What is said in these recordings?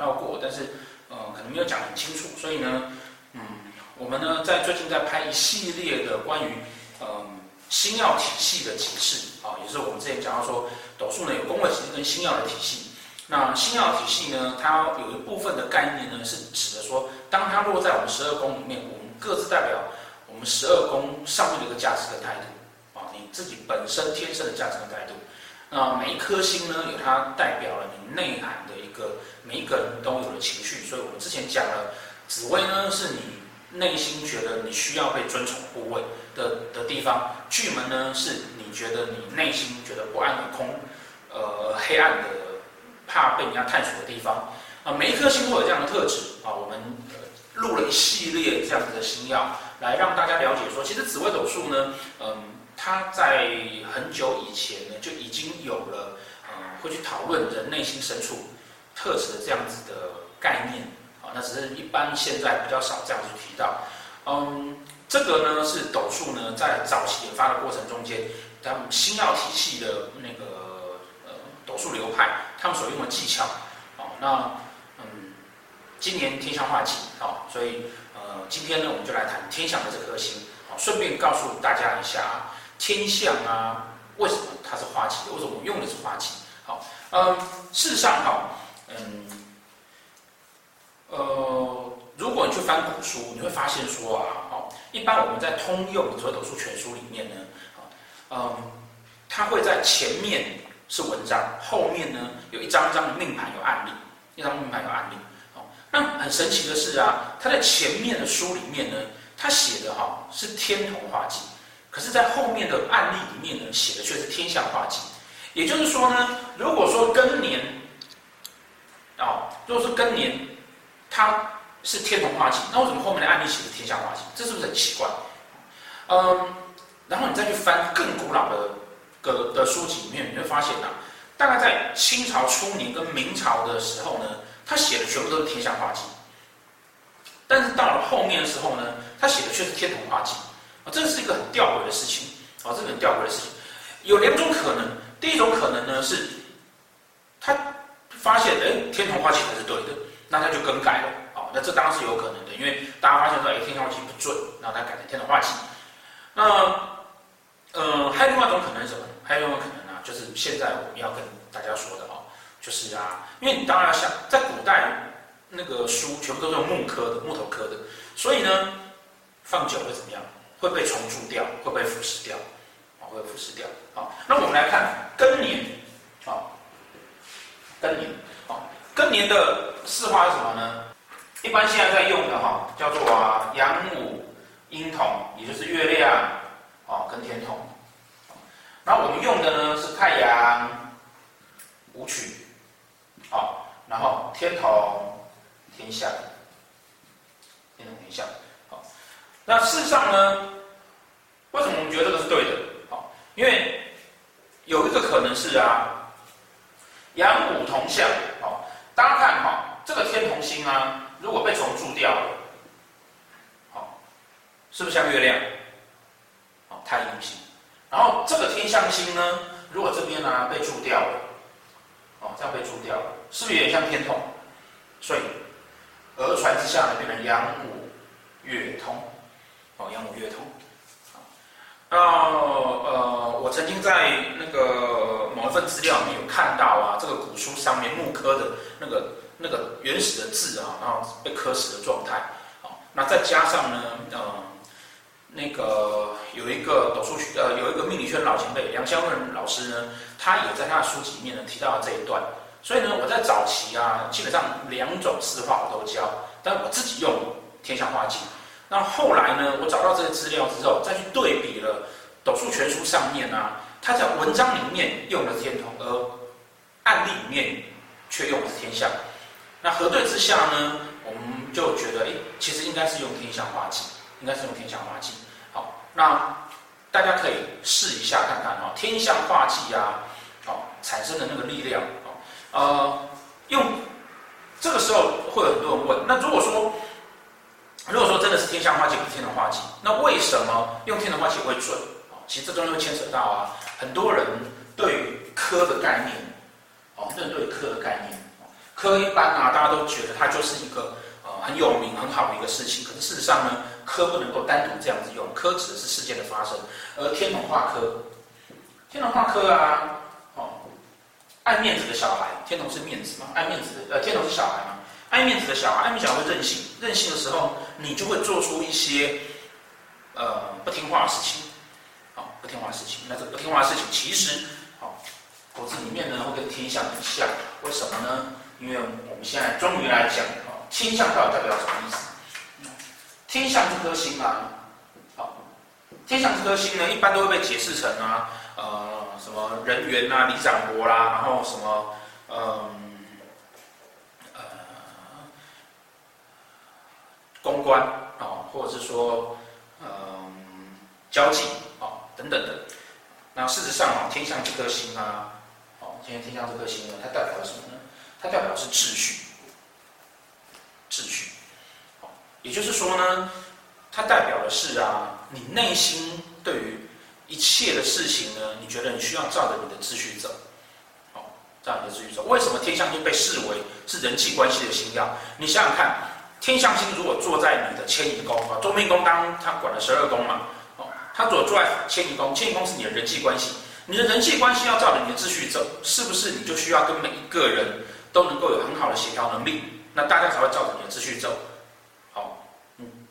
到过，但是呃，可能没有讲很清楚，所以呢，嗯，我们呢在最近在拍一系列的关于嗯、呃、星曜体系的解释啊，也是我们之前讲到说斗数呢有宫位体系跟星曜的体系。那星曜体系呢，它有一部分的概念呢是指的说，当它落在我们十二宫里面，我们各自代表我们十二宫上面的一个价值跟态度啊，你自己本身天生的价值跟态度。那每一颗星呢，有它代表了你内涵的一个，每一个人都有的情绪。所以我们之前讲了，紫微呢是你内心觉得你需要被尊崇护卫的的地方，巨门呢是你觉得你内心觉得不安和空，呃，黑暗的，怕被人家探索的地方。啊，每一颗星都有这样的特质啊。我们呃录了一系列这样子的星曜，来让大家了解说，其实紫微斗数呢，嗯。它在很久以前呢，就已经有了，嗯，会去讨论人内心深处特质的这样子的概念啊。那只是一般现在比较少这样子提到。嗯，这个呢是斗数呢在早期研发的过程中间，他们星曜体系的那个呃斗数流派，他们所用的技巧。哦，那，今年天象化忌，好，所以呃今天呢我们就来谈天象的这颗星，好，顺便告诉大家一下啊。天象啊，为什么它是化忌？为什么我用的是化忌？好，嗯，事实上哈，嗯，呃，如果你去翻古书，你会发现说啊，哦，一般我们在通用紫微斗数全书里面呢，嗯，它会在前面是文章，后面呢有一张张的命盘有案例，一张命盘有案例。那很神奇的是啊，他在前面的书里面呢，他写的哈是天同化忌。可是，在后面的案例里面呢，写的却是天象化忌。也就是说呢，如果说庚年，啊，如果说庚年，它是天同化忌，那为什么后面的案例写的天象化忌？这是不是很奇怪？嗯，然后你再去翻更古老的个的书籍里面，你会发现啊，大概在清朝初年跟明朝的时候呢，他写的全部都是天象化忌。但是到了后面的时候呢，他写的却是天同化忌。啊，这是一个很吊诡的事情啊，这个很吊诡的事情，有两种可能。第一种可能呢是，他发现哎，天同化忌才是对的，那他就更改了啊。那这当然是有可能的，因为大家发现说哎，天同化忌不准，那他改成天同化忌。那呃，还有另外一种可能是什么？还有另外一种可能啊，就是现在我们要跟大家说的哦，就是啊，因为你当然想，在古代那个书全部都是用木刻的，木头刻的，所以呢。放久会怎么样？会被虫蛀掉，会被腐蚀掉，啊，会腐蚀掉。好，那我们来看庚年，啊，庚年，啊，庚年的四化是什么呢？一般现在在用的哈，叫做啊阳武阴同，也就是月亮，啊跟天同。然后我们用的呢是太阳武曲，好，然后天同天相，天同天相。那事实上呢，为什么我们觉得这个是对的？好，因为有一个可能是啊，阳武同相。好，大家看哈，这个天同星啊，如果被虫蛀掉了，好，是不是像月亮？好，太阴星。然后这个天相星呢，如果这边呢被蛀掉了，哦，这样被蛀掉有点像天同？所以讹传之下呢，变成阳五月通。哦，阳五月通。啊，呃，我曾经在那个某一份资料里面有看到啊，这个古书上面木刻的那个那个原始的字啊，然后被刻死的状态。好，那再加上呢，呃，那个有一个斗数学，呃，有一个命理圈老前辈梁湘润老师呢，他也在他的书籍里面呢提到了这一段。所以呢，我在早期啊，基本上两种四化我都教，但我自己用天象化忌。那后来呢，我找到这个资料之后，再去对比了《斗数全书》上面啊，他在文章里面用的是天同，而案例里面却用的是天象。那核对之下呢，我们就觉得，哎，其实应该是用天象化忌，应该是用天象化忌。好，那大家可以试一下看看啊，天象化忌啊，好产生的那个力量，呃，用这个时候会有很多人问，那如果说。如果说真的是天象化忌不天同化忌，那为什么用天同化忌会准？啊其实这中间会牵扯到啊，很多人对于科的概念，哦，认对科的概念。科一般啊，大家都觉得它就是一个呃很有名很好的一个事情，可是事实上呢，科不能够单独这样子用，科指的是事件的发生，而天童画科，天童画科啊，爱面子的小孩，天童是面子嘛，爱面子的呃天童是小孩嘛，爱面子的小孩，爱面子小孩会任性，任性的时候，你就会做出一些呃不听话的事情，哦，不听话的事情，那这个不听话的事情其实，哦，骨子里面呢会跟天象很像，为什么呢？因为我们现在终于来讲，哦，天象到底代表什么意思？天象这颗星啊，好，天象这颗星呢，一般都会被解释成啊，呃，什么人员啊、李长博啦，然后什么，嗯、呃，公关啊，或者是说，嗯、交际啊等等的。那事实上啊，天象这颗星啊，好，今天天相这颗星呢，它代表了什么呢？它代表的是秩序，秩序，好，也就是说呢，它代表的是啊，你内心对于一切的事情呢，你觉得你需要照着你的秩序走，好，照你的秩序走。为什么天象星被视为是人际关系的星曜？你想想看，天象星如果坐在你的迁移宫啊，中命宫当它管了十二宫嘛，哦，它如果坐在迁移宫，迁移宫是你的人际关系，你的人际关系要照着你的秩序走，是不是你就需要跟每一个人？都能够有很好的协调能力，那大家才会照着你的秩序走。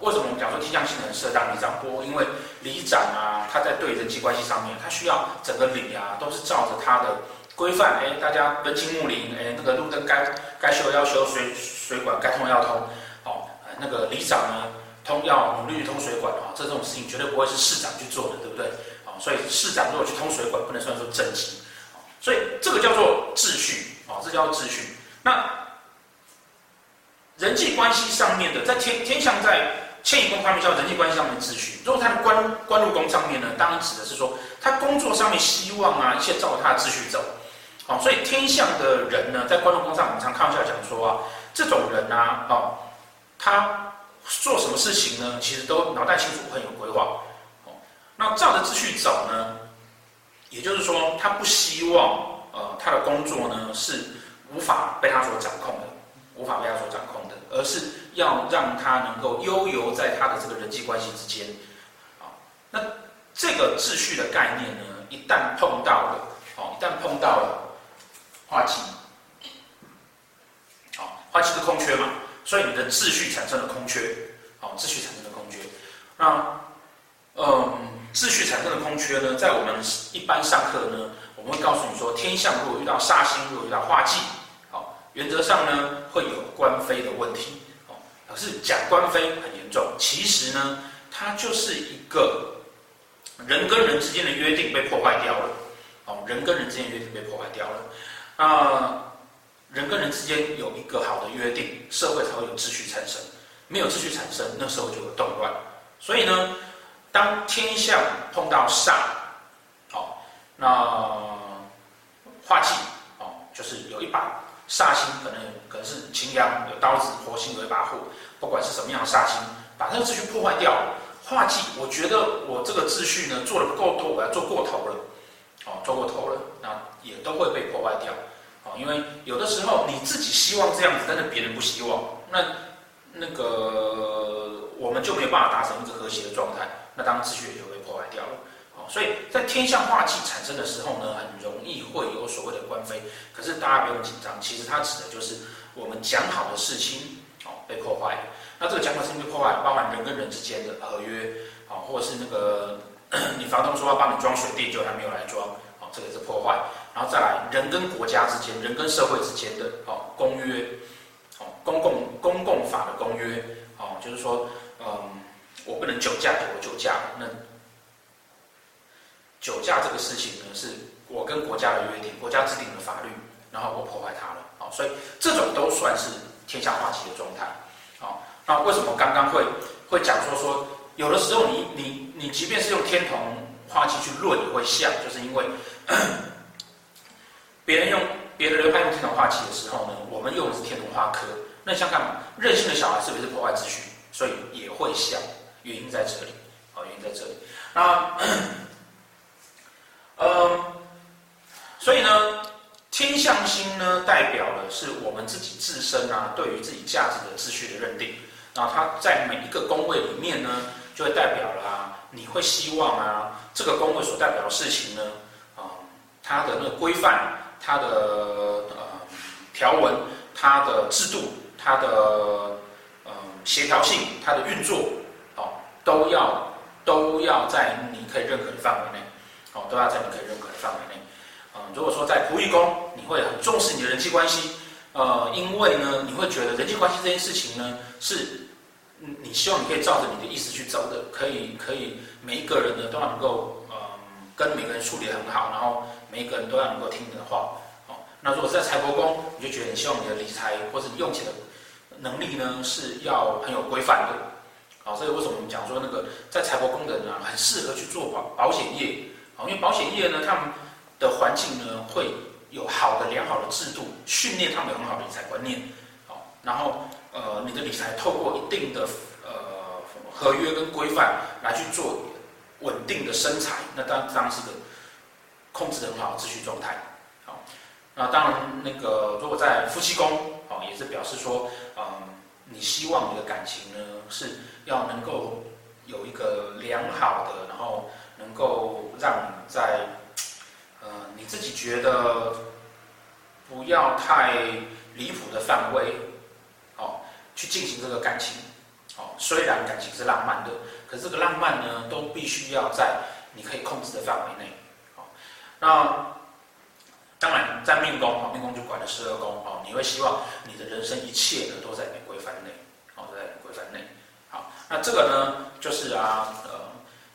为什么我们讲说天相星很适合当里长伯？因为里长啊，他在对人际关系上面，他需要整个里啊都是照着他的规范，哎，大家敦亲睦邻，哎，那个路灯该该修要修，水水管该通要通。好，那个里长呢，通要努力通水管啊，这种事情绝对不会是市长去做的，对不对？好，所以市长如果去通水管，不能算作政绩。所以这个叫做秩序。好，这叫秩序。那人际关系上面的，在天天象在迁移宫方面叫人际关系上面秩序。如果他的官官禄宫上面呢，当然指的是说他工作上面希望啊，一切照他的秩序走。好，所以天象的人呢，在官禄宫上，我们常开玩笑讲说啊，这种人啊，哦，他做什么事情呢，其实都脑袋清楚，很有规划。哦，那照着秩序走呢，也就是说，他不希望。呃，他的工作呢是无法被他所掌控的，无法被他所掌控的，而是要让他能够悠游在他的这个人际关系之间。啊，那这个秩序的概念呢，一旦碰到了，好，一旦碰到了化忌，好，化忌是空缺嘛，所以你的秩序产生了空缺，好，秩序产生了空缺。那，嗯，秩序产生的空缺呢，在我们一般上课呢。我们会告诉你说，天象如果遇到煞星，如果遇到化忌，好，原则上呢会有官非的问题，可是讲官非很严重，其实呢，它就是一个人跟人之间的约定被破坏掉了，哦，人跟人之间的约定被破坏掉了，那人跟人之间有一个好的约定，社会才会有秩序产生，没有秩序产生，那时候就会动乱，所以呢，当天象碰到煞，好，那。化忌哦，就是有一把煞星，可能可能是擎羊，有刀子，火星有一把火，不管是什么样的煞星，把那个秩序破坏掉了。化忌，我觉得我这个秩序呢做的不够多，我要做过头了，哦，做过头了，那也都会被破坏掉，哦，因为有的时候你自己希望这样子，但是别人不希望，那那个我们就没有办法达成一个和谐的状态，那当然秩序也就。所以在天象化忌产生的时候呢，很容易会有所谓的官非。可是大家不用紧张，其实它指的就是我们讲好的事情哦被破坏。那这个讲好的事情被破坏，包含人跟人之间的合约啊，或者是那个 你房东说要帮你装水电，就还没有来装，哦，这个是破坏。然后再来人跟国家之间、人跟社会之间的哦公约，哦公共公共法的公约，哦就是说，嗯，我不能酒驾，我酒驾那。酒驾这个事情呢，是我跟国家的约定，国家制定的法律，然后我破坏它了，好，所以这种都算是天下化忌的状态，好，那为什么刚刚会会讲说说，有的时候你你你即便是用天同化忌去论也会像，就是因为 别人用别的流派用天同化忌的时候呢，我们用的是天同化科，那像干嘛？任性的小孩是不是破坏秩序？所以也会像，原因在这里，好，原因在这里，那。呃，所以呢，天象星呢，代表的是我们自己自身啊，对于自己价值的秩序的认定。然后它在每一个宫位里面呢，就会代表了，你会希望啊，这个宫位所代表的事情呢，啊，它的那个规范，它的呃条文，它的制度，它的呃协调性，它的运作，哦，都要都要在你可以认可的范围内，哦，都要在你可以认可的范围内。啊，如果说在仆役宫，你会很重视你的人际关系。呃，因为呢，你会觉得人际关系这件事情呢，是，你希望你可以照着你的意思去走的，可以可以每一个人呢都要能够，嗯、跟每个人处理得很好，然后每一个人都要能够听你的话。哦，那如果是在财帛宫，你就觉得你希望你的理财或者你用钱的能力呢是要很有规范的。好，所以为什么我们讲说那个在财帛宫的人啊，很适合去做保保险业？因为保险业呢，他们的环境呢会。有好的良好的制度，训练他们有很好的理财观念，好，然后呃，你的理财透过一定的呃合约跟规范来去做稳定的生财，那当当然是个控制的很好的秩序状态，好，那当然那个如果在夫妻宫，哦，也是表示说，嗯，你希望你的感情呢是要能够有一个良好的，然后能够让你在。呃，你自己觉得不要太离谱的范围，哦，去进行这个感情，哦，虽然感情是浪漫的，可这个浪漫呢，都必须要在你可以控制的范围内，哦，那当然在命宫，哦，命宫就管了十二宫，哦，你会希望你的人生一切呢都在你规范内，哦，在你规范内，好，那这个呢，就是啊，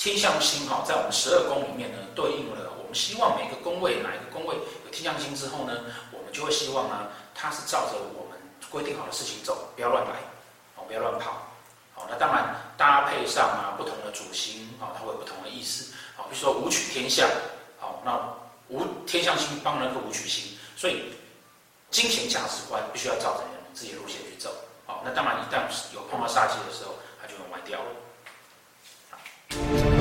天象星哈，在我们十二宫里面呢，对应了。我们希望每个宫位，哪一个宫位有天象星之后呢，我们就会希望呢，它是照着我们规定好的事情走，不要乱来，哦，不要乱跑，好，那当然搭配上啊不同的主星，啊，它会有不同的意思，好，比如说武曲天象，好，那武天象星帮人个武曲星，所以金钱价值观必须要照着自己的路线去走，好，那当然一旦有碰到煞气的时候，它就会歪掉了。Thank you.